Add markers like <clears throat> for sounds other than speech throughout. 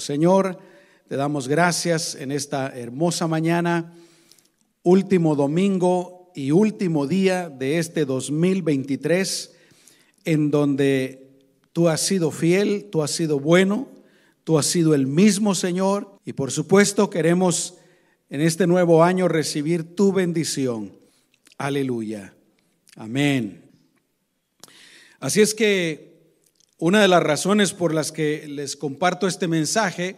Señor, te damos gracias en esta hermosa mañana, último domingo y último día de este 2023, en donde tú has sido fiel, tú has sido bueno, tú has sido el mismo Señor y por supuesto queremos en este nuevo año recibir tu bendición. Aleluya. Amén. Así es que una de las razones por las que les comparto este mensaje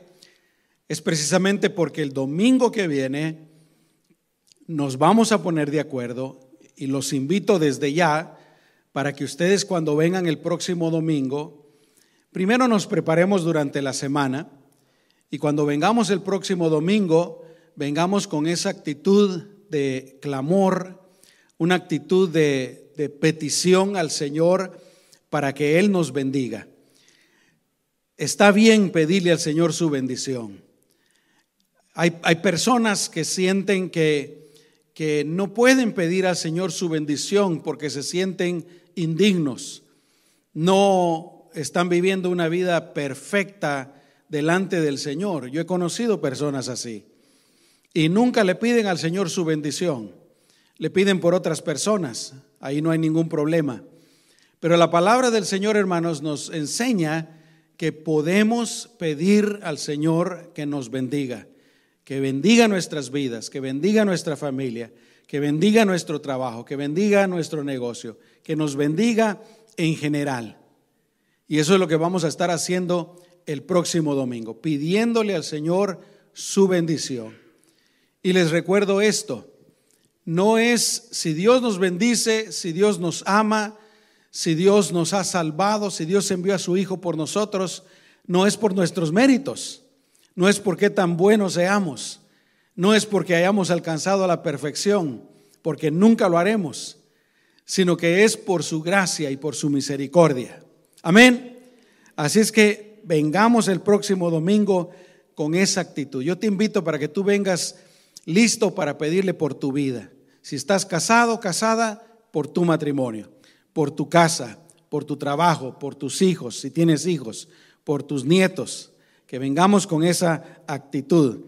es precisamente porque el domingo que viene nos vamos a poner de acuerdo y los invito desde ya para que ustedes cuando vengan el próximo domingo, primero nos preparemos durante la semana y cuando vengamos el próximo domingo, vengamos con esa actitud de clamor, una actitud de, petición al Señor para que Él nos bendiga. Está bien pedirle al Señor su bendición. Hay, hay personas que sienten que, que no pueden pedir al Señor su bendición porque se sienten indignos. No están viviendo una vida perfecta delante del Señor. Yo he conocido personas así. Y nunca le piden al Señor su bendición. Le piden por otras personas. Ahí no hay ningún problema. Pero la palabra del Señor, hermanos, nos enseña que podemos pedir al Señor que nos bendiga, que bendiga nuestras vidas, que bendiga nuestra familia, que bendiga nuestro trabajo, que bendiga nuestro negocio, que nos bendiga en general. Y eso es lo que vamos a estar haciendo el próximo domingo, pidiéndole al Señor su bendición. Y les recuerdo esto, no es si Dios nos bendice, si Dios nos ama, si Dios nos ha salvado, si Dios envió a su Hijo por nosotros, no es por nuestros méritos, no es porque tan buenos seamos, no es porque hayamos alcanzado la perfección, porque nunca lo haremos, sino que es por su gracia y por su misericordia. Amén. Así es que vengamos el próximo domingo con esa actitud. Yo te invito para que tú vengas listo para pedirle por tu vida. Si estás casado, casada, por tu matrimonio por tu casa, por tu trabajo, por tus hijos, si tienes hijos, por tus nietos, que vengamos con esa actitud.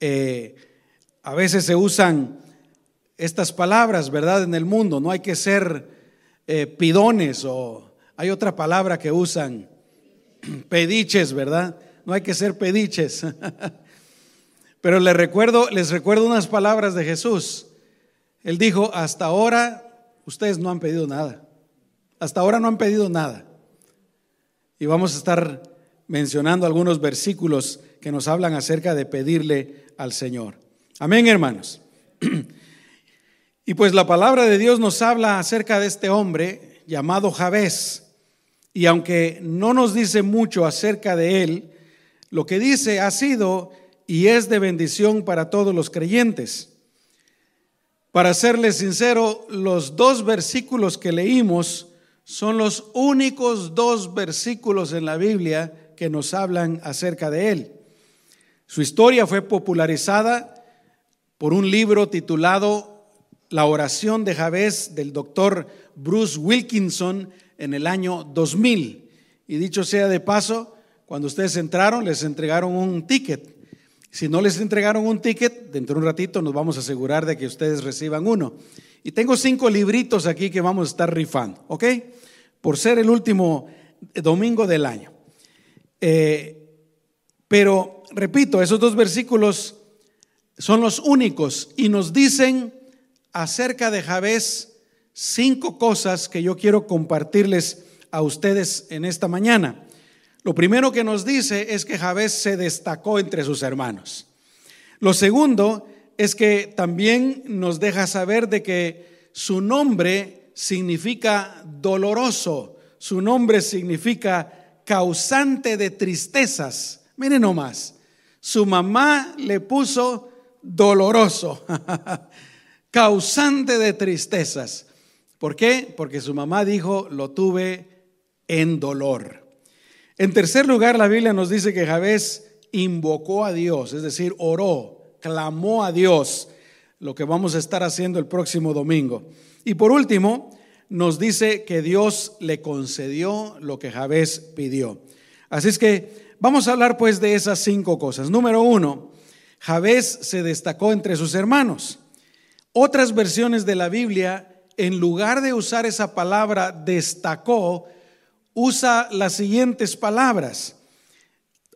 Eh, a veces se usan estas palabras, ¿verdad? En el mundo, no hay que ser eh, pidones o hay otra palabra que usan, <clears throat> pediches, ¿verdad? No hay que ser pediches. <laughs> Pero les recuerdo, les recuerdo unas palabras de Jesús. Él dijo, hasta ahora ustedes no han pedido nada. Hasta ahora no han pedido nada. Y vamos a estar mencionando algunos versículos que nos hablan acerca de pedirle al Señor. Amén, hermanos. <clears throat> Y pues la palabra de Dios nos habla acerca de este hombre llamado Javés. Y aunque no nos dice mucho acerca de él, lo que dice ha sido y es de bendición para todos los creyentes. Para serles sincero, los dos versículos que leímos son los únicos dos versículos en la Biblia que nos hablan acerca de él. Su historia fue popularizada por un libro titulado La oración de Javés del doctor Bruce Wilkinson en el año 2000. Y dicho sea de paso, cuando ustedes entraron les entregaron un ticket. Si no les entregaron un ticket, dentro de un ratito nos vamos a asegurar de que ustedes reciban uno. Y tengo cinco libritos aquí que vamos a estar rifando, ¿ok? Por ser el último domingo del año. Eh, pero, repito, esos dos versículos son los únicos y nos dicen acerca de Javés cinco cosas que yo quiero compartirles a ustedes en esta mañana. Lo primero que nos dice es que Javés se destacó entre sus hermanos. Lo segundo es que también nos deja saber de que su nombre significa doloroso, su nombre significa causante de tristezas. Miren nomás, su mamá le puso doloroso, <laughs> causante de tristezas. ¿Por qué? Porque su mamá dijo, lo tuve en dolor. En tercer lugar, la Biblia nos dice que Javés invocó a Dios, es decir, oró, clamó a Dios, lo que vamos a estar haciendo el próximo domingo. Y por último, nos dice que Dios le concedió lo que Javés pidió. Así es que vamos a hablar pues de esas cinco cosas. Número uno, Javés se destacó entre sus hermanos. Otras versiones de la Biblia, en lugar de usar esa palabra destacó, usa las siguientes palabras.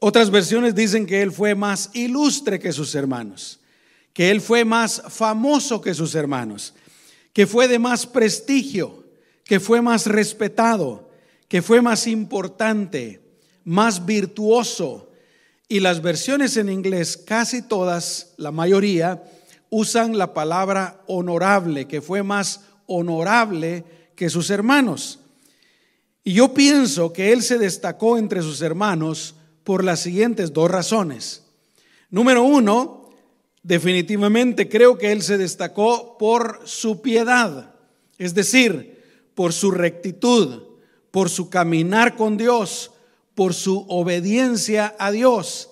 Otras versiones dicen que él fue más ilustre que sus hermanos, que él fue más famoso que sus hermanos, que fue de más prestigio, que fue más respetado, que fue más importante, más virtuoso. Y las versiones en inglés, casi todas, la mayoría, usan la palabra honorable, que fue más honorable que sus hermanos. Y yo pienso que él se destacó entre sus hermanos por las siguientes dos razones. Número uno, definitivamente creo que él se destacó por su piedad, es decir, por su rectitud, por su caminar con Dios, por su obediencia a Dios.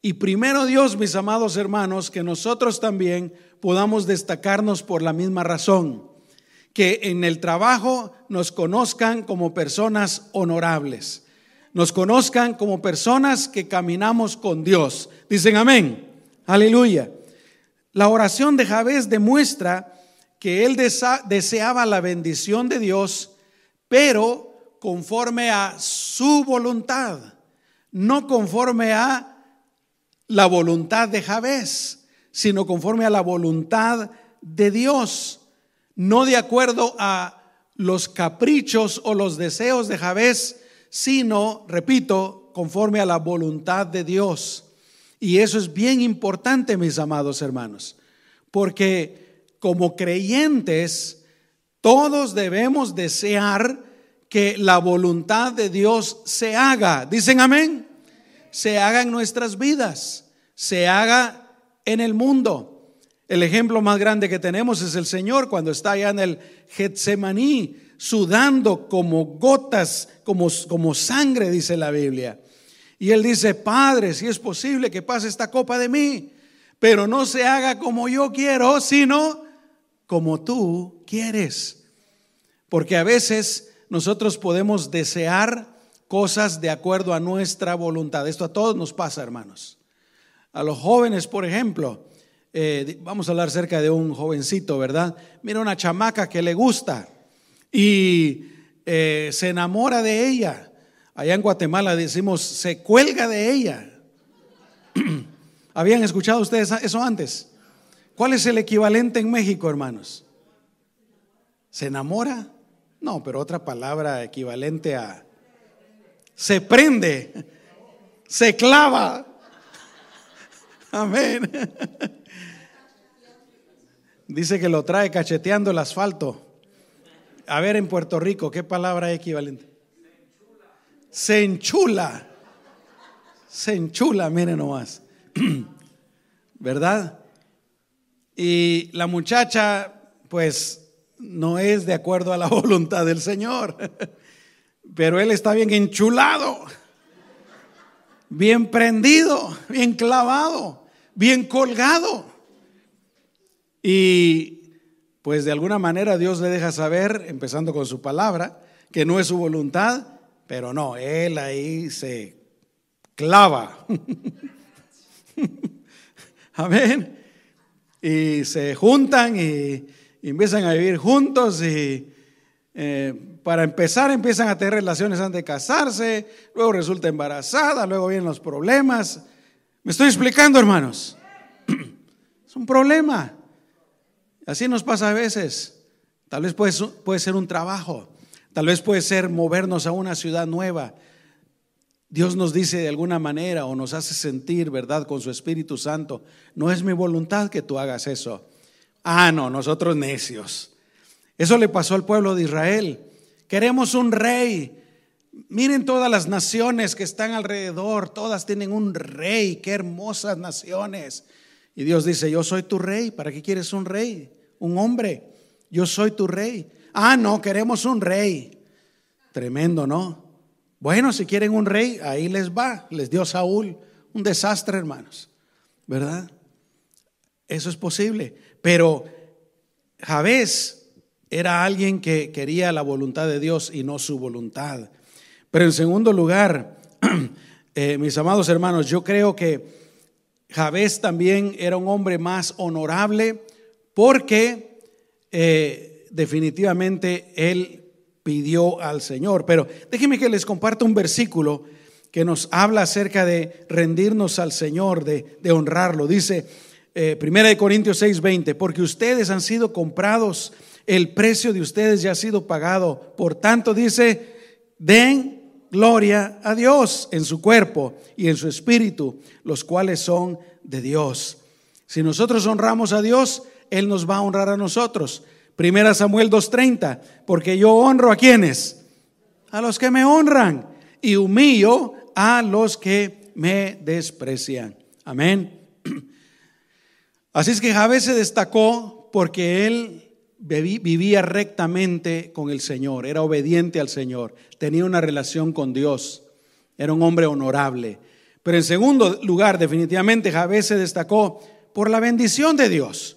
Y primero Dios, mis amados hermanos, que nosotros también podamos destacarnos por la misma razón, que en el trabajo nos conozcan como personas honorables, nos conozcan como personas que caminamos con Dios. Dicen amén, aleluya. La oración de Javés demuestra que él deseaba la bendición de Dios, pero conforme a su voluntad, no conforme a la voluntad de Javés, sino conforme a la voluntad de Dios no de acuerdo a los caprichos o los deseos de Javés, sino, repito, conforme a la voluntad de Dios. Y eso es bien importante, mis amados hermanos, porque como creyentes, todos debemos desear que la voluntad de Dios se haga. Dicen amén. Se haga en nuestras vidas, se haga en el mundo. El ejemplo más grande que tenemos es el Señor cuando está allá en el Getsemaní, sudando como gotas, como, como sangre, dice la Biblia. Y él dice, Padre, si es posible que pase esta copa de mí, pero no se haga como yo quiero, sino como tú quieres. Porque a veces nosotros podemos desear cosas de acuerdo a nuestra voluntad. Esto a todos nos pasa, hermanos. A los jóvenes, por ejemplo, eh, vamos a hablar acerca de un jovencito, ¿verdad? Mira una chamaca que le gusta y eh, se enamora de ella. Allá en Guatemala decimos, se cuelga de ella. <clears throat> ¿Habían escuchado ustedes eso antes? ¿Cuál es el equivalente en México, hermanos? ¿Se enamora? No, pero otra palabra equivalente a... Se prende, se clava. <laughs> Amén. <laughs> Dice que lo trae cacheteando el asfalto. A ver, en Puerto Rico, ¿qué palabra equivalente? Se enchula. Se enchula, miren nomás. <clears throat> ¿Verdad? Y la muchacha, pues, no es de acuerdo a la <laughs> voluntad del Señor. Pero él está bien enchulado, bien prendido, bien clavado, bien colgado. Y pues de alguna manera Dios le deja saber, empezando con su palabra, que no es su voluntad, pero no, Él ahí se clava. <laughs> Amén. Y se juntan y, empiezan a vivir juntos y eh, para empezar empiezan a tener relaciones antes de casarse, luego resulta embarazada, luego vienen los problemas. ¿Me estoy explicando, hermanos? <clears throat> es un problema. Así nos pasa a veces. Tal vez puede, puede ser un trabajo, tal vez puede ser movernos a una ciudad nueva. Dios nos dice de alguna manera o nos hace sentir, ¿verdad?, con su Espíritu Santo, no es mi voluntad que tú hagas eso. Ah, no, nosotros necios. Eso le pasó al pueblo de Israel. Queremos un rey. Miren todas las naciones que están alrededor, todas tienen un rey, qué hermosas naciones. Y Dios dice, yo soy tu rey, ¿para qué quieres un rey? Un hombre, yo soy tu rey. Ah, no, queremos un rey. Tremendo, ¿no? Bueno, si quieren un rey, ahí les va. Les dio Saúl un desastre, hermanos. ¿Verdad? Eso es posible. Pero Javés era alguien que quería la voluntad de Dios y no su voluntad. Pero en segundo lugar, <clears throat> eh, mis amados hermanos, yo creo que Javés también era un hombre más honorable porque eh, definitivamente él pidió al Señor. Pero déjenme que les comparta un versículo que nos habla acerca de rendirnos al Señor, de, honrarlo. Dice eh, 1 Corintios 6:20, porque ustedes han sido comprados, el precio de ustedes ya ha sido pagado. Por tanto, dice, den gloria a Dios en su cuerpo y en su espíritu, los cuales son de Dios. Si nosotros honramos a Dios, Él nos va a honrar a nosotros. Primera Samuel 2.30, porque yo honro a quienes, a los que me honran y humillo a los que me desprecian. Amén. <clears throat> Así es que Javé se destacó porque él vivía rectamente con el Señor, era obediente al Señor, tenía una relación con Dios, era un hombre honorable. Pero en segundo lugar, definitivamente Javé se destacó por la bendición de Dios,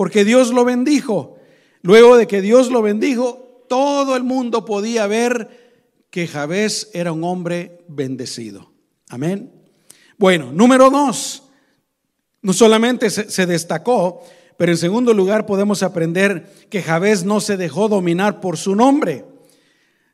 porque Dios lo bendijo. Luego de que Dios lo bendijo, todo el mundo podía ver que Javés era un hombre bendecido. Amén. Bueno, número dos, no solamente se, destacó, pero en segundo lugar podemos aprender que Javés no se dejó dominar por su nombre.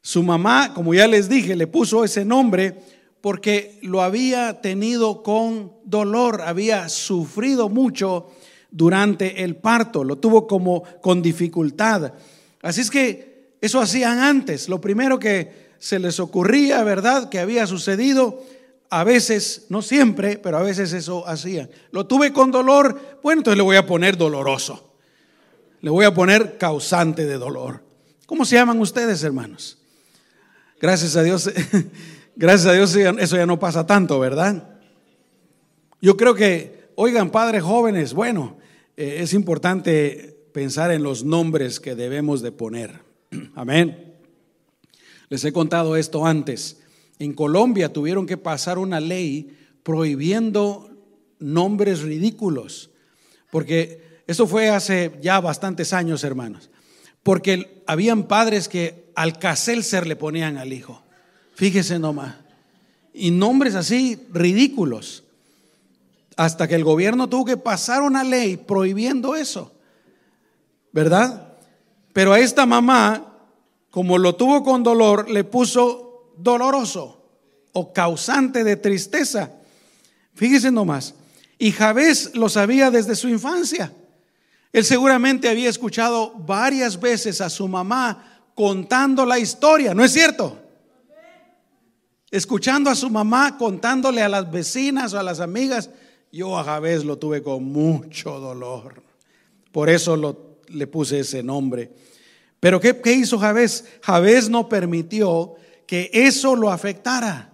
Su mamá, como ya les dije, le puso ese nombre porque lo había tenido con dolor, había sufrido mucho durante el parto, lo tuvo como con dificultad. Así es que eso hacían antes. Lo primero que se les ocurría, ¿verdad?, que había sucedido, a veces, no siempre, pero a veces eso hacían. Lo tuve con dolor, bueno, entonces le voy a poner doloroso. Le voy a poner causante de dolor. ¿Cómo se llaman ustedes, hermanos? Gracias a Dios, <laughs> gracias a Dios eso ya no pasa tanto, ¿verdad? Yo creo que, oigan, padres jóvenes, bueno, eh, es importante pensar en los nombres que debemos de poner. <clears throat> Amén. Les he contado esto antes. En Colombia tuvieron que pasar una ley prohibiendo nombres ridículos, porque eso fue hace ya bastantes años, hermanos, porque habían padres que al ser le ponían al hijo. Fíjese nomás. Y nombres así ridículos. Hasta que el gobierno tuvo que pasar una ley prohibiendo eso. ¿Verdad? Pero a esta mamá, como lo tuvo con dolor, le puso doloroso o causante de tristeza. Fíjese nomás. Y Javés lo sabía desde su infancia. Él seguramente había escuchado varias veces a su mamá contando la historia, ¿no es cierto? Escuchando a su mamá contándole a las vecinas o a las amigas yo a Javés lo tuve con mucho dolor. Por eso le puse ese nombre. Pero ¿qué, ¿qué hizo Javés? Javés no permitió que eso lo afectara.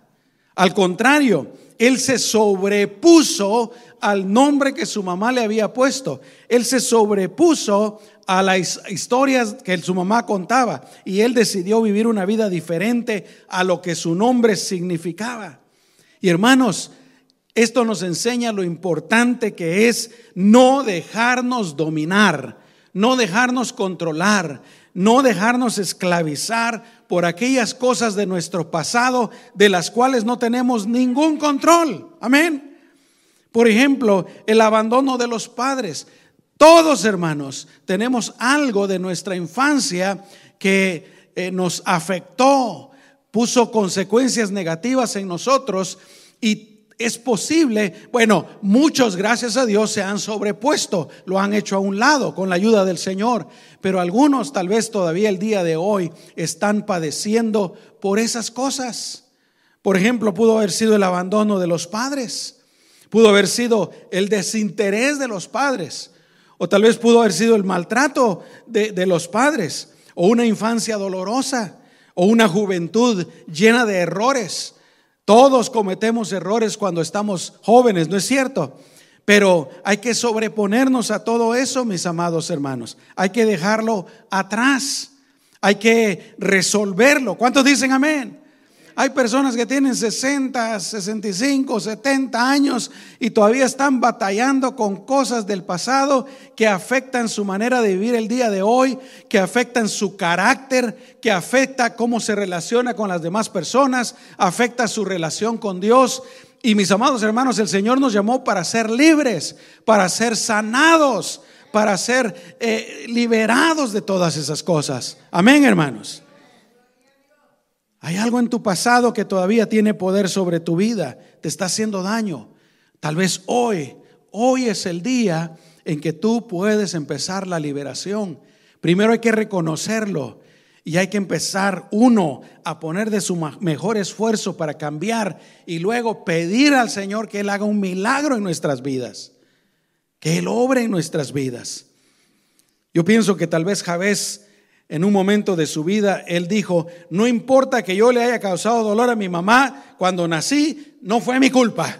Al contrario, él se sobrepuso al nombre que su mamá le había puesto. Él se sobrepuso a las historias que su mamá contaba y él decidió vivir una vida diferente a lo que su nombre significaba. Y hermanos, esto nos enseña lo importante que es no dejarnos dominar, no dejarnos controlar, no dejarnos esclavizar por aquellas cosas de nuestro pasado de las cuales no tenemos ningún control. Amén. Por ejemplo, el abandono de los padres. Todos, hermanos, tenemos algo de nuestra infancia que eh, nos afectó, puso consecuencias negativas en nosotros y es posible, bueno, muchos gracias a Dios se han sobrepuesto, lo han hecho a un lado con la ayuda del Señor, pero algunos tal vez todavía el día de hoy están padeciendo por esas cosas. Por ejemplo, pudo haber sido el abandono de los padres, pudo haber sido el desinterés de los padres, o tal vez pudo haber sido el maltrato de, de los padres, o una infancia dolorosa, o una juventud llena de errores todos cometemos errores cuando estamos jóvenes, ¿no es cierto? Pero hay que sobreponernos a todo eso, mis amados hermanos. Hay que dejarlo atrás. Hay que resolverlo. ¿Cuántos dicen amén? Hay personas que tienen 60, 65, 70 años y todavía están batallando con cosas del pasado que afectan su manera de vivir el día de hoy, que afectan su carácter, que afecta cómo se relaciona con las demás personas, afecta su relación con Dios. Y mis amados hermanos, el Señor nos llamó para ser libres, para ser sanados, para ser eh, liberados de todas esas cosas. Amén, hermanos. Hay algo en tu pasado que todavía tiene poder sobre tu vida, te está haciendo daño. Tal vez hoy, hoy es el día en que tú puedes empezar la liberación. Primero hay que reconocerlo y hay que empezar uno a poner de su mejor esfuerzo para cambiar y luego pedir al Señor que Él haga un milagro en nuestras vidas, que Él obre en nuestras vidas. Yo pienso que tal vez Javés en un momento de su vida, él dijo, no importa que yo le haya causado dolor a mi mamá cuando nací, no fue mi culpa.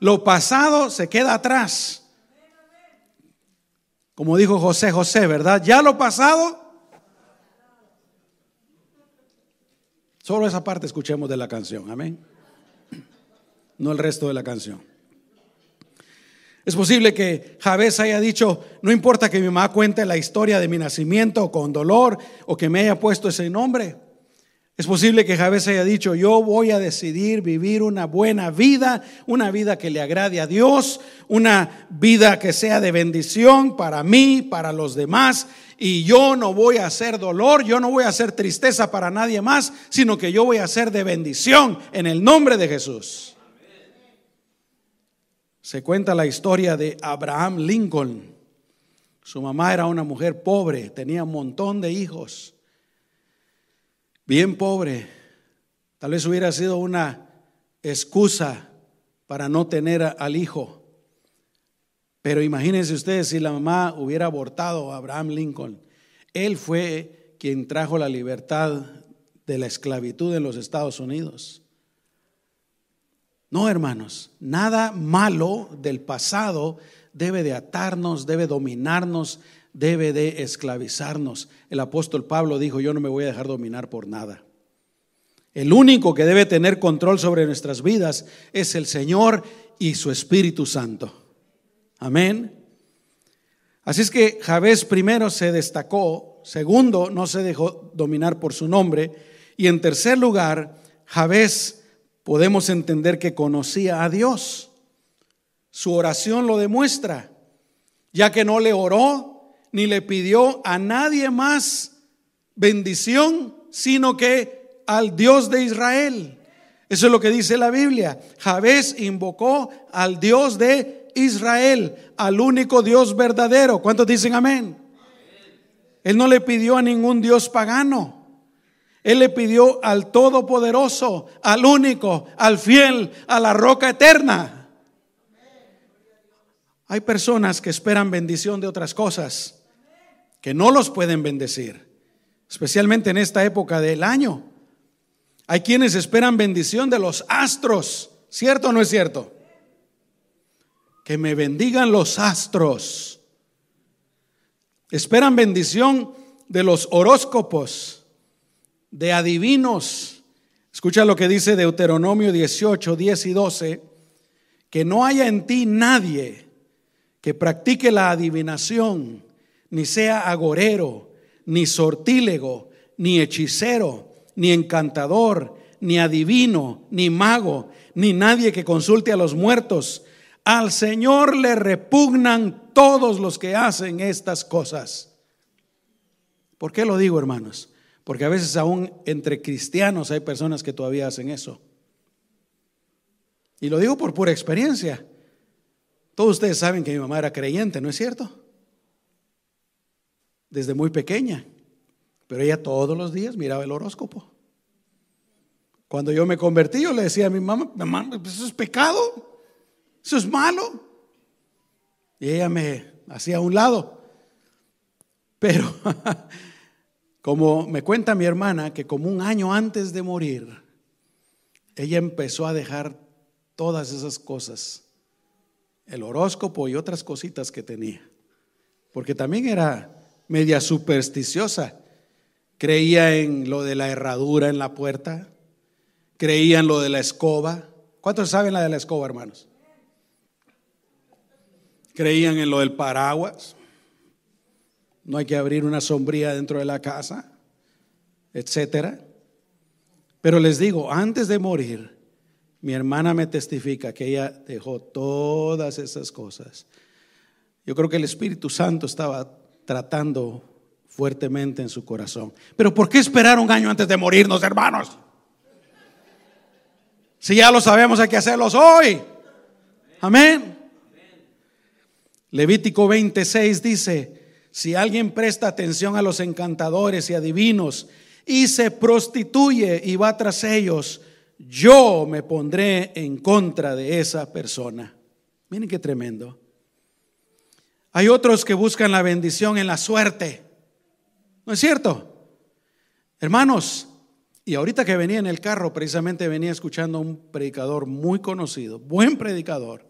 Lo pasado se queda atrás. Como dijo José José, ¿verdad? Ya lo pasado. Solo esa parte escuchemos de la canción, amén. No el resto de la canción. Es posible que Javés haya dicho, no importa que mi mamá cuente la historia de mi nacimiento con dolor o que me haya puesto ese nombre. Es posible que Javés haya dicho, yo voy a decidir vivir una buena vida, una vida que le agrade a Dios, una vida que sea de bendición para mí, para los demás, y yo no voy a hacer dolor, yo no voy a hacer tristeza para nadie más, sino que yo voy a hacer de bendición en el nombre de Jesús. Se cuenta la historia de Abraham Lincoln. Su mamá era una mujer pobre, tenía un montón de hijos, bien pobre. Tal vez hubiera sido una excusa para no tener al hijo. Pero imagínense ustedes si la mamá hubiera abortado a Abraham Lincoln. Él fue quien trajo la libertad de la esclavitud en los Estados Unidos. No, hermanos, nada malo del pasado debe de atarnos, debe dominarnos, debe de esclavizarnos. El apóstol Pablo dijo, yo no me voy a dejar dominar por nada. El único que debe tener control sobre nuestras vidas es el Señor y su Espíritu Santo. Amén. Así es que Javés primero se destacó, segundo, no se dejó dominar por su nombre, y en tercer lugar, Javés podemos entender que conocía a Dios. Su oración lo demuestra, ya que no le oró ni le pidió a nadie más bendición, sino que al Dios de Israel. Eso es lo que dice la Biblia. Javés invocó al Dios de Israel, al único Dios verdadero. ¿Cuántos dicen amén? Él no le pidió a ningún Dios pagano. Él le pidió al Todopoderoso, al único, al fiel, a la roca eterna. Hay personas que esperan bendición de otras cosas que no los pueden bendecir, especialmente en esta época del año. Hay quienes esperan bendición de los astros, ¿cierto o no es cierto? Que me bendigan los astros. Esperan bendición de los horóscopos de adivinos. Escucha lo que dice Deuteronomio 18, 10 y 12, que no haya en ti nadie que practique la adivinación, ni sea agorero, ni sortílego, ni hechicero, ni encantador, ni adivino, ni mago, ni nadie que consulte a los muertos. Al Señor le repugnan todos los que hacen estas cosas. ¿Por qué lo digo, hermanos? Porque a veces aún entre cristianos hay personas que todavía hacen eso. Y lo digo por pura experiencia. Todos ustedes saben que mi mamá era creyente, ¿no es cierto? Desde muy pequeña. Pero ella todos los días miraba el horóscopo. Cuando yo me convertí, yo le decía a mi mamá, mamá, pues eso es pecado, eso es malo. Y ella me hacía a un lado. Pero <laughs> Como me cuenta mi hermana, que como un año antes de morir, ella empezó a dejar todas esas cosas, el horóscopo y otras cositas que tenía, porque también era media supersticiosa, creía en lo de la herradura en la puerta, creían lo de la escoba. ¿Cuántos saben la de la escoba, hermanos? Creían en lo del paraguas. No hay que abrir una sombría dentro de la casa, etcétera. Pero les digo, antes de morir, mi hermana me testifica que ella dejó todas esas cosas. Yo creo que el Espíritu Santo estaba tratando fuertemente en su corazón. Pero ¿por qué esperar un año antes de morirnos, hermanos? Si ya lo sabemos, hay que hacerlos hoy. Amén. Levítico 26 dice, si alguien presta atención a los encantadores y adivinos y se prostituye y va tras ellos, yo me pondré en contra de esa persona. Miren qué tremendo. Hay otros que buscan la bendición en la suerte. ¿No es cierto? Hermanos, y ahorita que venía en el carro, precisamente venía escuchando a un predicador muy conocido, buen predicador,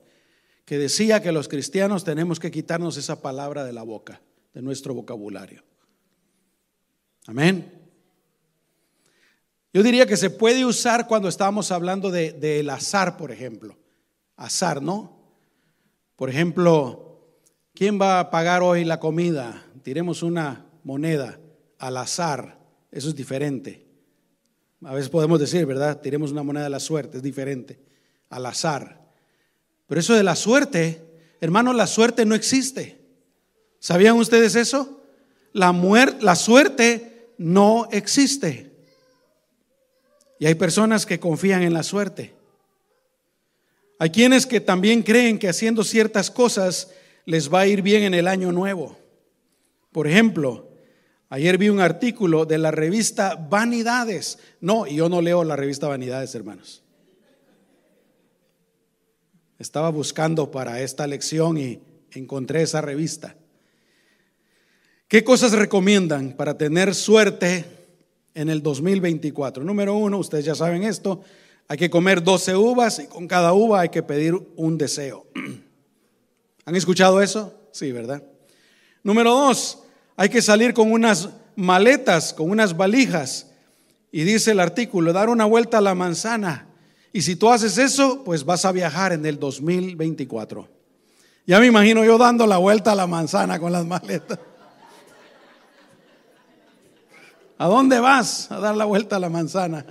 que decía que los cristianos tenemos que quitarnos esa palabra de la boca, de nuestro vocabulario. Amén. Yo diría que se puede usar cuando estamos hablando del de, azar, por ejemplo. Azar, ¿no? Por ejemplo, ¿quién va a pagar hoy la comida? Tiremos una moneda al azar. Eso es diferente. A veces podemos decir, ¿verdad? Tiremos una moneda a la suerte, es diferente. Al azar. Pero eso de la suerte, hermanos, la suerte no existe. ¿Sabían ustedes eso? La, la suerte no existe. Y hay personas que confían en la suerte. Hay quienes que también creen que haciendo ciertas cosas les va a ir bien en el año nuevo. Por ejemplo, ayer vi un artículo de la revista Vanidades. No, yo no leo la revista Vanidades, hermanos. Estaba buscando para esta lección y encontré esa revista. ¿Qué cosas recomiendan para tener suerte en el 2024. Número uno, ustedes ya saben esto, hay que comer 12 uvas y con cada uva hay que pedir un deseo. <clears throat> ¿Han escuchado eso? Sí, ¿verdad? Número dos, hay que salir con unas maletas, con unas valijas. Y dice el artículo, dar una vuelta a la manzana. Y si tú haces eso, pues vas a viajar en el 2024. Ya me imagino yo dando la vuelta a la manzana con las maletas. ¿A dónde vas? A dar la vuelta a la manzana.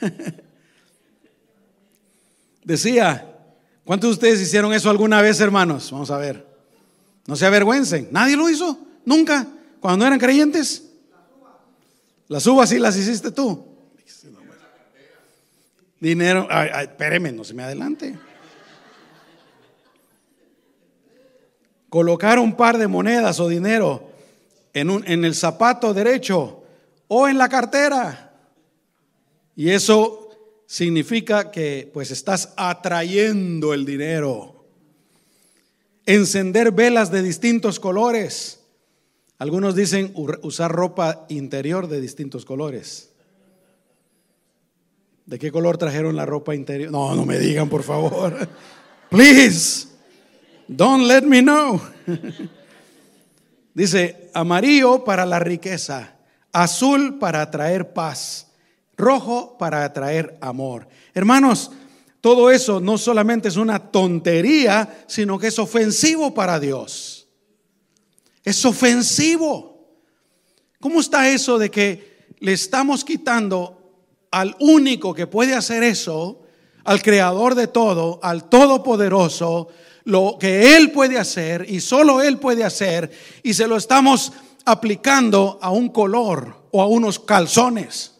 <laughs> Decía, ¿cuántos de ustedes hicieron eso alguna vez, hermanos? Vamos a ver. No se avergüencen. ¿Nadie lo hizo? ¿Nunca? ¿Cuando eran creyentes? Las uvas sí las hiciste tú. Dinero, ay, espéreme, no se me adelante. Colocar un par de monedas o dinero en, un, en el zapato derecho o en la cartera. Y eso significa que pues estás atrayendo el dinero. Encender velas de distintos colores. Algunos dicen usar ropa interior de distintos colores. ¿De qué color trajeron la ropa interior? No, no me digan, por favor. <laughs> Please, don't let me know. <laughs> Dice, amarillo para la riqueza, azul para atraer paz, rojo para atraer amor. Hermanos, todo eso no solamente es una tontería, sino que es ofensivo para Dios. Es ofensivo. ¿Cómo está eso de que le estamos quitando al único que puede hacer eso, al creador de todo, al todopoderoso, lo que Él puede hacer y solo Él puede hacer, y se lo estamos aplicando a un color o a unos calzones.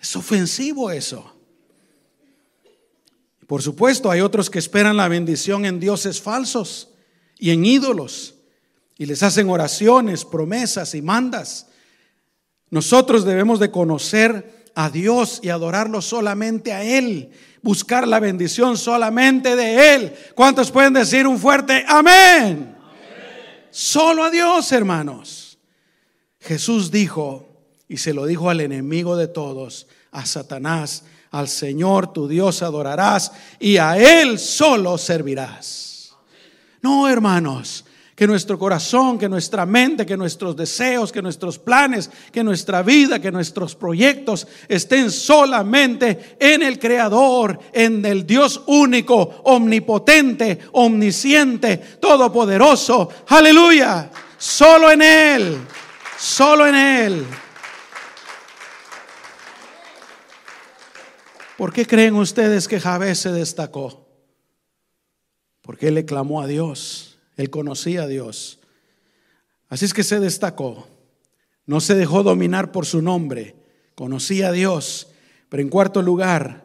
Es ofensivo eso. Por supuesto, hay otros que esperan la bendición en dioses falsos y en ídolos y les hacen oraciones, promesas y mandas. Nosotros debemos de conocer a Dios y adorarlo solamente a Él, buscar la bendición solamente de Él. ¿Cuántos pueden decir un fuerte amén? Solo a Dios, hermanos. Jesús dijo, y se lo dijo al enemigo de todos, a Satanás, al Señor tu Dios adorarás y a Él solo servirás. No, hermanos, que nuestro corazón, que nuestra mente, que nuestros deseos, que nuestros planes, que nuestra vida, que nuestros proyectos estén solamente en el Creador, en el Dios único, omnipotente, omnisciente, todopoderoso. Aleluya. Solo en Él. Solo en Él. ¿Por qué creen ustedes que Jabez se destacó? Porque él le clamó a Dios, él conocía a Dios. Así es que se destacó. No se dejó dominar por su nombre, conocía a Dios. Pero en cuarto lugar,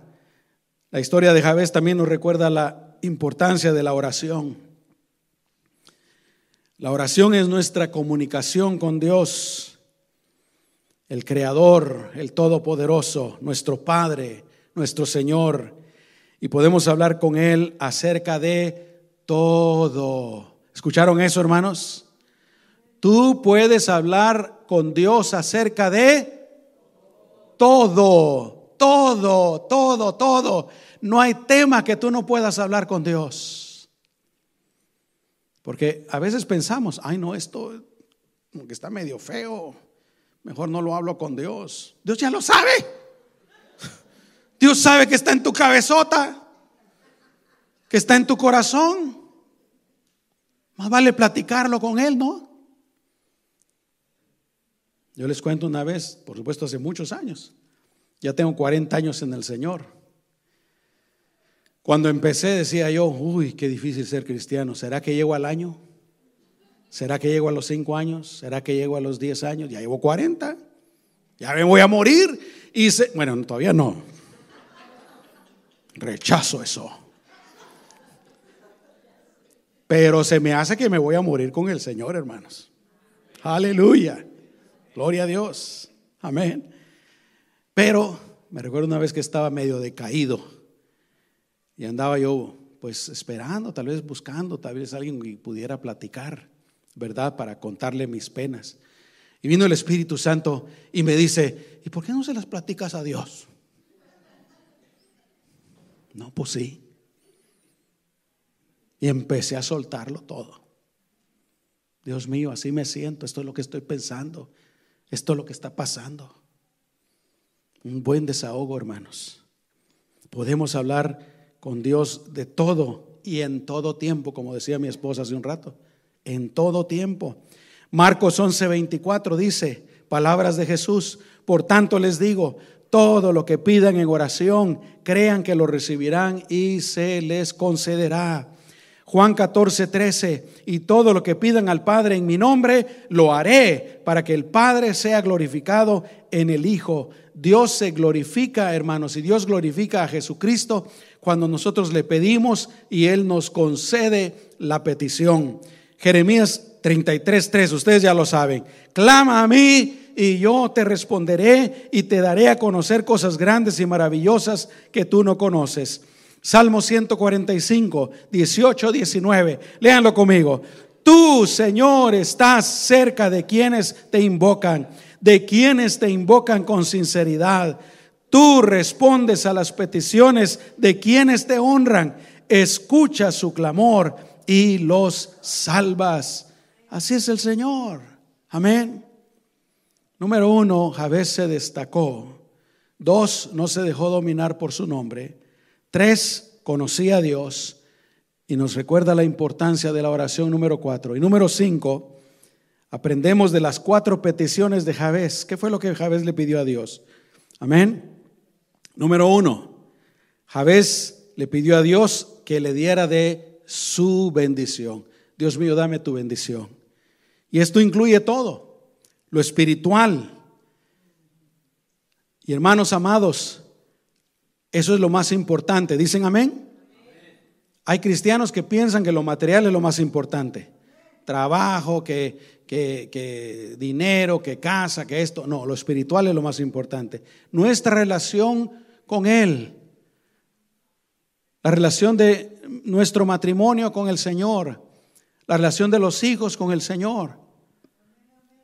la historia de Jabez también nos recuerda la importancia de la oración. La oración es nuestra comunicación con Dios, el Creador, el Todopoderoso, nuestro Padre, nuestro Señor y podemos hablar con Él acerca de todo. ¿Escucharon eso, hermanos? Tú puedes hablar con Dios acerca de todo, todo, todo, todo. No hay tema que tú no puedas hablar con Dios. Porque a veces pensamos, ay no, esto que está medio feo, mejor no lo hablo con Dios. Dios ya lo sabe. Dios sabe que está en tu cabezota, que está en tu corazón. Más vale platicarlo con Él, ¿no? Yo les cuento una vez, por supuesto hace muchos años, ya tengo 40 años en el Señor. Cuando empecé decía yo, uy, qué difícil ser cristiano. ¿Será que llego al año? ¿Será que llego a los 5 años? ¿Será que llego a los 10 años? Ya llevo 40. Ya me voy a morir. Y bueno, todavía no, Rechazo eso. Pero se me hace que me voy a morir con el Señor, hermanos. Aleluya. Gloria a Dios. Amén. Pero me recuerdo una vez que estaba medio decaído y andaba yo pues esperando, tal vez buscando, tal vez alguien que pudiera platicar, ¿verdad? Para contarle mis penas. Y vino el Espíritu Santo y me dice, ¿y por qué no se las platicas a Dios? No, pues sí. Y empecé a soltarlo todo. Dios mío, así me siento, esto es lo que estoy pensando, esto es lo que está pasando. Un buen desahogo, hermanos. Podemos hablar con Dios de todo y en todo tiempo, como decía mi esposa hace un rato, en todo tiempo. Marcos 11:24 dice, palabras de Jesús, por tanto les digo, todo lo que pidan en oración, crean que lo recibirán y se les concederá. Juan 14, 13, y todo lo que pidan al Padre en mi nombre, lo haré para que el Padre sea glorificado en el Hijo. Dios se glorifica, hermanos, y Dios glorifica a Jesucristo cuando nosotros le pedimos y Él nos concede la petición. Jeremías 33, 3, ustedes ya lo saben. Clama a mí y yo te responderé y te daré a conocer cosas grandes y maravillosas que tú no conoces. Salmo 145, 18, 19. Léanlo conmigo. Tú, Señor, estás cerca de quienes te invocan, de quienes te invocan con sinceridad. Tú respondes a las peticiones de quienes te honran. Escucha su clamor y los salvas. Así es el Señor. Amén. Número uno, Jabez se destacó. Dos, no se dejó dominar por su nombre. Tres, conocía a Dios y nos recuerda la importancia de la oración número cuatro. Y número cinco, aprendemos de las cuatro peticiones de Jabez. ¿Qué fue lo que Jabez le pidió a Dios? Amén. Número uno, Jabez le pidió a Dios que le diera de su bendición. Dios mío, dame tu bendición. Y esto incluye todo lo espiritual. Y hermanos amados, eso es lo más importante. ¿Dicen amén? Hay cristianos que piensan que lo material es lo más importante. Trabajo, que, que, dinero, que casa, que esto. No, lo espiritual es lo más importante. Nuestra relación con Él. La relación de nuestro matrimonio con el Señor. La relación de los hijos con el Señor.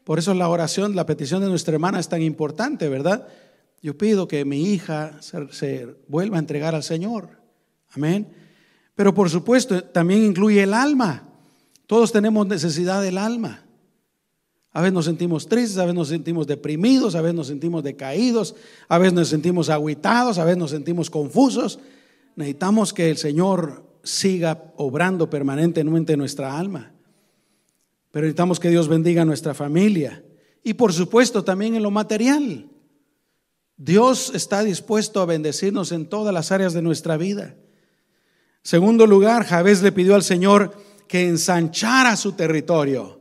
Por eso la oración, la petición de nuestra hermana es tan importante, ¿verdad? Yo pido que mi hija se, vuelva a entregar al Señor. Amén. Pero por supuesto también incluye el alma. Todos tenemos necesidad del alma. A veces nos sentimos tristes, a veces nos sentimos deprimidos, a veces nos sentimos decaídos, a veces nos sentimos aguitados, a veces nos sentimos confusos. Necesitamos que el Señor siga obrando permanentemente en nuestra alma. Pero necesitamos que Dios bendiga a nuestra familia y por supuesto también en lo material. Dios está dispuesto a bendecirnos en todas las áreas de nuestra vida. Segundo lugar, Javés le pidió al Señor que ensanchara su territorio.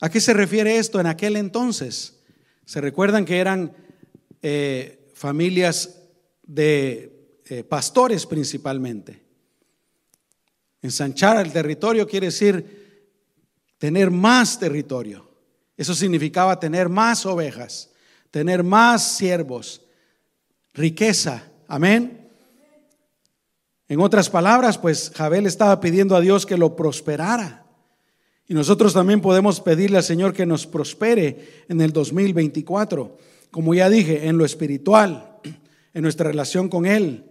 ¿A qué se refiere esto en aquel entonces? Se recuerdan que eran eh, familias de eh, pastores principalmente. Ensanchar el territorio quiere decir tener más territorio. Eso significaba tener más ovejas, tener más siervos, riqueza. Amén. En otras palabras, pues Jabel estaba pidiendo a Dios que lo prosperara. Y nosotros también podemos pedirle al Señor que nos prospere en el 2024, como ya dije, en lo espiritual, en nuestra relación con Él,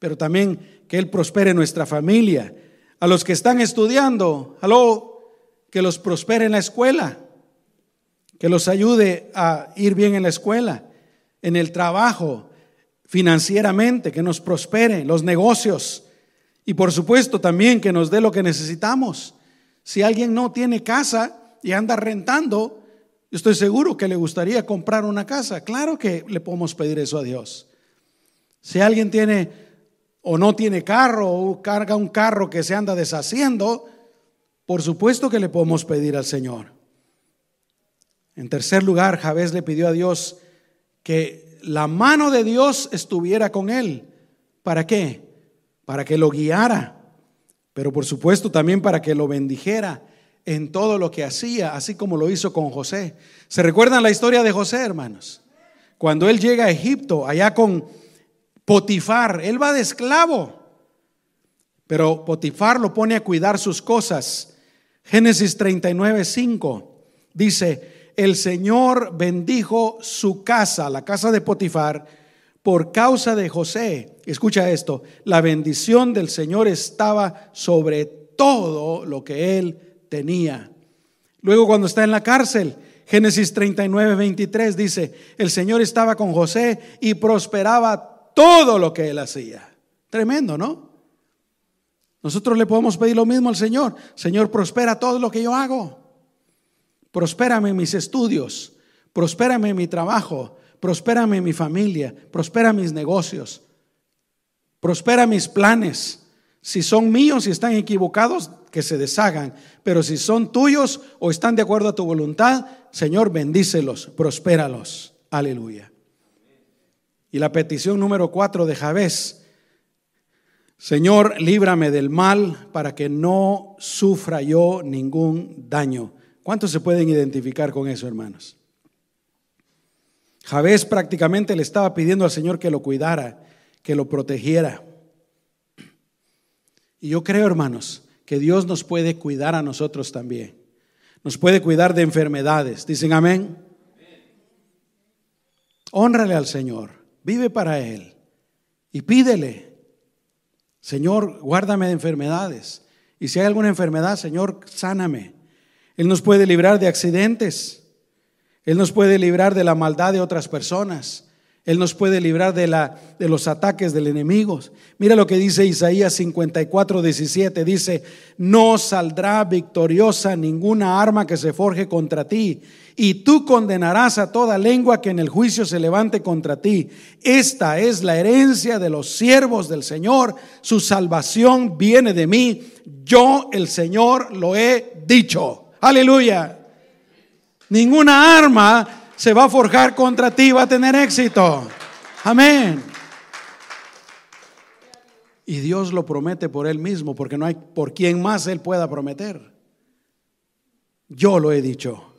pero también que Él prospere nuestra familia. A los que están estudiando, aló, que los prospere en la escuela, que los ayude a ir bien en la escuela, en el trabajo, financieramente, que nos prospere, los negocios y por supuesto también que nos dé lo que necesitamos. Si alguien no tiene casa y anda rentando, estoy seguro que le gustaría comprar una casa. Claro que le podemos pedir eso a Dios. Si alguien tiene o no tiene carro o carga un carro que se anda deshaciendo, por supuesto que le podemos pedir al Señor. En tercer lugar, Javés le pidió a Dios que la mano de Dios estuviera con él. ¿Para qué? Para que lo guiara pero por supuesto también para que lo bendijera en todo lo que hacía, así como lo hizo con José. ¿Se recuerdan la historia de José, hermanos? Cuando él llega a Egipto, allá con Potifar, él va de esclavo, pero Potifar lo pone a cuidar sus cosas. Génesis 39, 5 dice, el Señor bendijo su casa, la casa de Potifar, por causa de José, escucha esto, la bendición del Señor estaba sobre todo lo que él tenía. Luego cuando está en la cárcel, Génesis 39, 23 dice, el Señor estaba con José y prosperaba todo lo que él hacía. Tremendo, ¿no? Nosotros le podemos pedir lo mismo al Señor. Señor, prospera todo lo que yo hago. Prospérame mis estudios. Prospérame mi trabajo prospérame mi familia, prospera mis negocios, prospera mis planes. Si son míos y están equivocados, que se deshagan. Pero si son tuyos o están de acuerdo a tu voluntad, Señor, bendícelos, prospéralos. Aleluya. Y la petición número cuatro de Javés. Señor, líbrame del mal para que no sufra yo ningún daño. ¿Cuántos se pueden identificar con eso, hermanos? Javés prácticamente le estaba pidiendo al Señor que lo cuidara, que lo protegiera. Y yo creo, hermanos, que Dios nos puede cuidar a nosotros también. Nos puede cuidar de enfermedades. Dicen amén. Honrale al Señor, vive para Él y pídele, Señor, guárdame de enfermedades. Y si hay alguna enfermedad, Señor, sáname. Él nos puede librar de accidentes. Él nos puede librar de la maldad de otras personas. Él nos puede librar de, la, de los ataques del enemigo. Mira lo que dice Isaías 54, 17. Dice, no saldrá victoriosa ninguna arma que se forje contra ti. Y tú condenarás a toda lengua que en el juicio se levante contra ti. Esta es la herencia de los siervos del Señor. Su salvación viene de mí. Yo, el Señor, lo he dicho. Aleluya. Ninguna arma se va a forjar contra ti, va a tener éxito. Amén. Y Dios lo promete por Él mismo, porque no hay por quien más Él pueda prometer. Yo lo he dicho.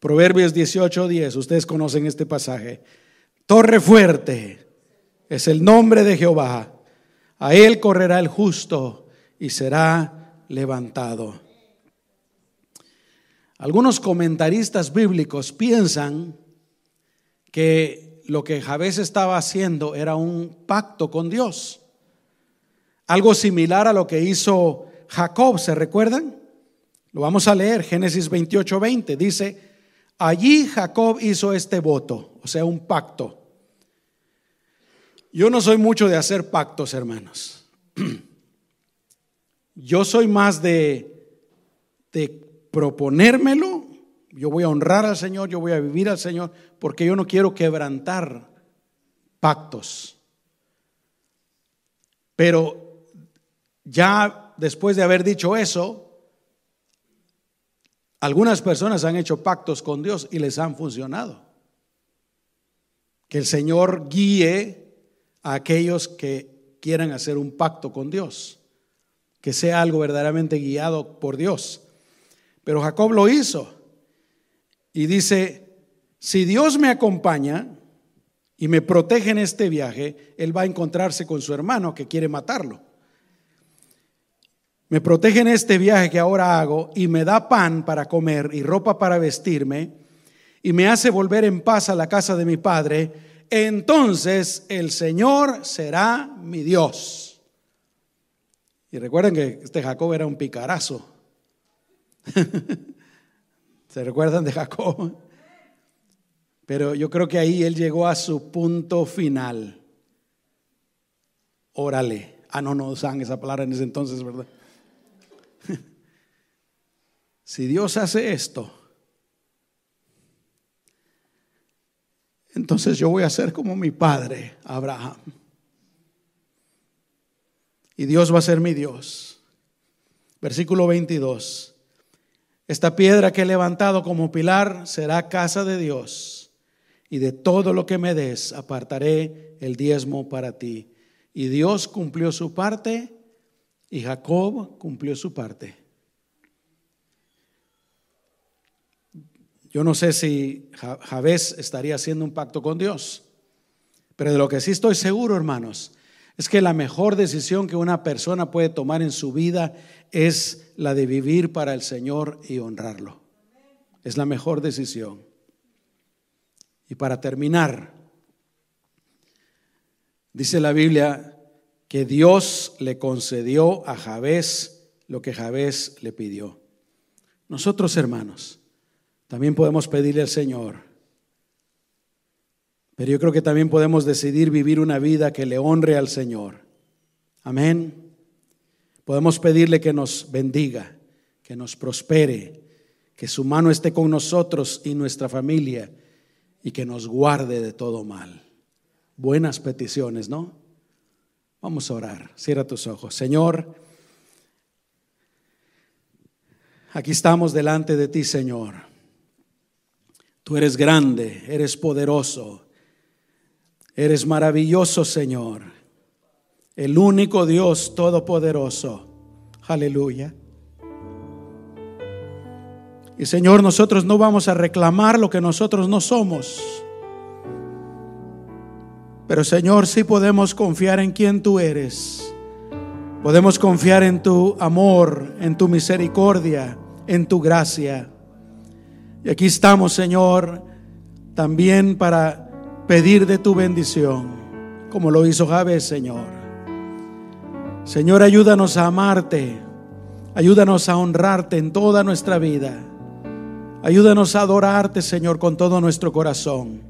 Proverbios 18, 10, ustedes conocen este pasaje. Torre fuerte es el nombre de Jehová. A Él correrá el justo y será levantado. Algunos comentaristas bíblicos piensan que lo que Javés estaba haciendo era un pacto con Dios. Algo similar a lo que hizo Jacob, ¿se recuerdan? Lo vamos a leer, Génesis 28, 20. Dice, allí Jacob hizo este voto, o sea, un pacto. Yo no soy mucho de hacer pactos, hermanos. <clears throat> Yo soy más de, de proponérmelo. Yo voy a honrar al Señor, yo voy a vivir al Señor, porque yo no quiero quebrantar pactos. Pero ya después de haber dicho eso, algunas personas han hecho pactos con Dios y les han funcionado. Que el Señor guíe a aquellos que quieran hacer un pacto con Dios, que sea algo verdaderamente guiado por Dios. Pero Jacob lo hizo y dice, si Dios me acompaña y me protege en este viaje, él va a encontrarse con su hermano que quiere matarlo me protege en este viaje que ahora hago y me da pan para comer y ropa para vestirme y me hace volver en paz a la casa de mi padre, entonces el Señor será mi Dios. Y recuerden que este Jacob era un picarazo. <laughs> ¿Se recuerdan de Jacob? Pero yo creo que ahí él llegó a su punto final. Órale. Ah, no, no usan esa palabra en ese entonces, ¿verdad? <laughs> si Dios hace esto, entonces yo voy a ser como mi padre, Abraham. Y Dios va a ser mi Dios. Versículo 22. Esta piedra que he levantado como pilar será casa de Dios. Y de todo lo que me des apartaré el diezmo para ti. Y Dios cumplió su parte y Jacob cumplió su parte. Yo no sé si Javés estaría haciendo un pacto con Dios, pero de lo que sí estoy seguro, hermanos, es que la mejor decisión que una persona puede tomar en su vida es la de vivir para el Señor y honrarlo. Es la mejor decisión. Y para terminar, dice la Biblia que Dios le concedió a Javés lo que Javés le pidió. Nosotros, hermanos, también podemos pedirle al Señor, pero yo creo que también podemos decidir vivir una vida que le honre al Señor. Amén. Podemos pedirle que nos bendiga, que nos prospere, que su mano esté con nosotros y nuestra familia y que nos guarde de todo mal. Buenas peticiones, ¿no? Vamos a orar. Cierra tus ojos. Señor, aquí estamos delante de ti, Señor. Tú eres grande, eres poderoso, eres maravilloso, Señor. El único Dios todopoderoso. Aleluya. Y Señor, nosotros no vamos a reclamar lo que nosotros no somos. Pero Señor, sí podemos confiar en quien tú eres. Podemos confiar en tu amor, en tu misericordia, en tu gracia. Y aquí estamos, Señor, también para pedir de tu bendición, como lo hizo Javes, Señor. Señor, ayúdanos a amarte, ayúdanos a honrarte en toda nuestra vida. Ayúdanos a adorarte, Señor, con todo nuestro corazón.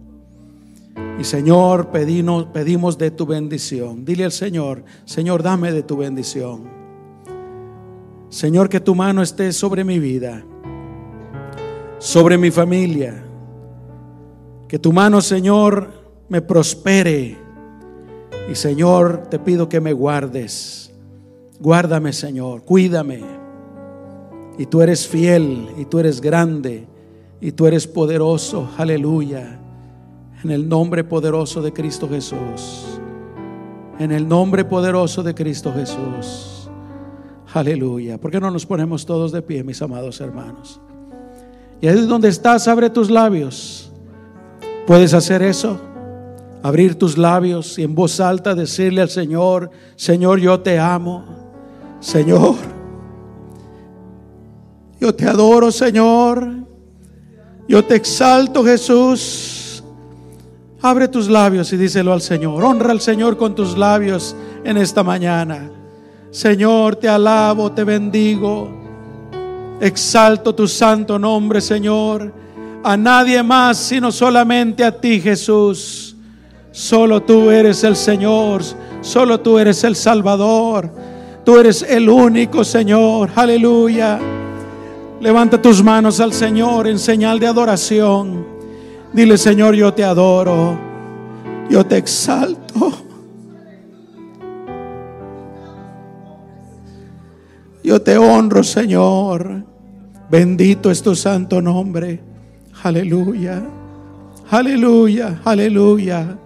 Y Señor, pedimos, pedimos de tu bendición. Dile al Señor, Señor, dame de tu bendición. Señor, que tu mano esté sobre mi vida, sobre mi familia. Que tu mano, Señor, me prospere. Y Señor, te pido que me guardes. Guárdame, Señor, cuídame. Y tú eres fiel, y tú eres grande, y tú eres poderoso. Aleluya. En el nombre poderoso de Cristo Jesús. En el nombre poderoso de Cristo Jesús. Aleluya. ¿Por qué no nos ponemos todos de pie, mis amados hermanos? Y ahí donde estás, abre tus labios. ¿Puedes hacer eso? Abrir tus labios y en voz alta decirle al Señor, Señor, yo te amo. Señor, yo te adoro, Señor. Yo te exalto, Jesús. Abre tus labios y díselo al Señor. Honra al Señor con tus labios en esta mañana. Señor, te alabo, te bendigo. Exalto tu santo nombre, Señor. A nadie más, sino solamente a ti, Jesús. Solo tú eres el Señor. Solo tú eres el Salvador. Tú eres el único Señor. Aleluya. Levanta tus manos al Señor en señal de adoración. Dile, Señor, yo te adoro. Yo te exalto. Yo te honro, Señor. Bendito es tu santo nombre. Aleluya. Aleluya. Aleluya.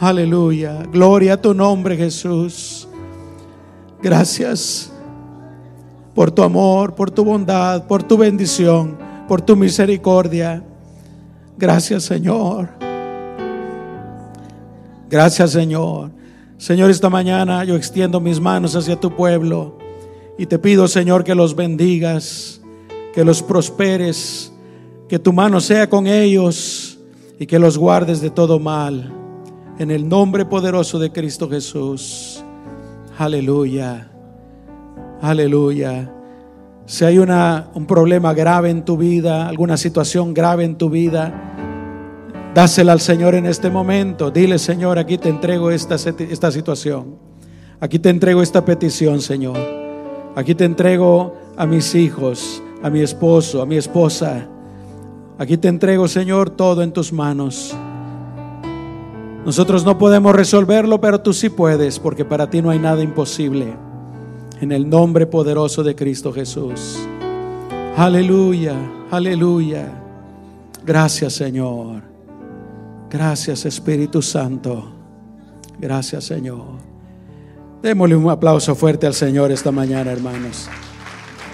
Aleluya. Gloria a tu nombre, Jesús. Gracias por tu amor, por tu bondad, por tu bendición, por tu misericordia. Gracias, Señor. Gracias, Señor. Señor, esta mañana yo extiendo mis manos hacia tu pueblo y te pido, Señor, que los bendigas, que los prosperes, que tu mano sea con ellos y que los guardes de todo mal. En el nombre poderoso de Cristo Jesús. Aleluya. Aleluya. Si hay una, un problema grave en tu vida, alguna situación grave en tu vida, dásela al Señor en este momento. Dile, Señor, aquí te entrego esta, esta situación. Aquí te entrego esta petición, Señor. Aquí te entrego a mis hijos, a mi esposo, a mi esposa. Aquí te entrego, Señor, todo en tus manos. Nosotros no podemos resolverlo, pero tú sí puedes, porque para ti no hay nada imposible. En el nombre poderoso de Cristo Jesús. Aleluya, aleluya. Gracias Señor. Gracias Espíritu Santo. Gracias Señor. Démosle un aplauso fuerte al Señor esta mañana, hermanos.